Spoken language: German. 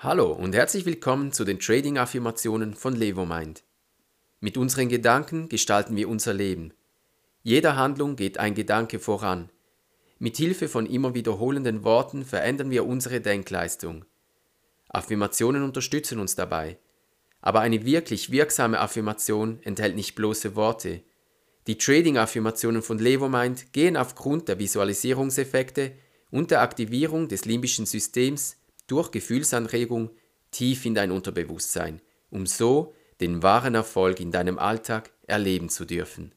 Hallo und herzlich willkommen zu den Trading-Affirmationen von Levomind. Mit unseren Gedanken gestalten wir unser Leben. Jeder Handlung geht ein Gedanke voran. Mit Hilfe von immer wiederholenden Worten verändern wir unsere Denkleistung. Affirmationen unterstützen uns dabei. Aber eine wirklich wirksame Affirmation enthält nicht bloße Worte. Die Trading-Affirmationen von Levomind gehen aufgrund der Visualisierungseffekte und der Aktivierung des limbischen Systems durch Gefühlsanregung tief in dein Unterbewusstsein, um so den wahren Erfolg in deinem Alltag erleben zu dürfen.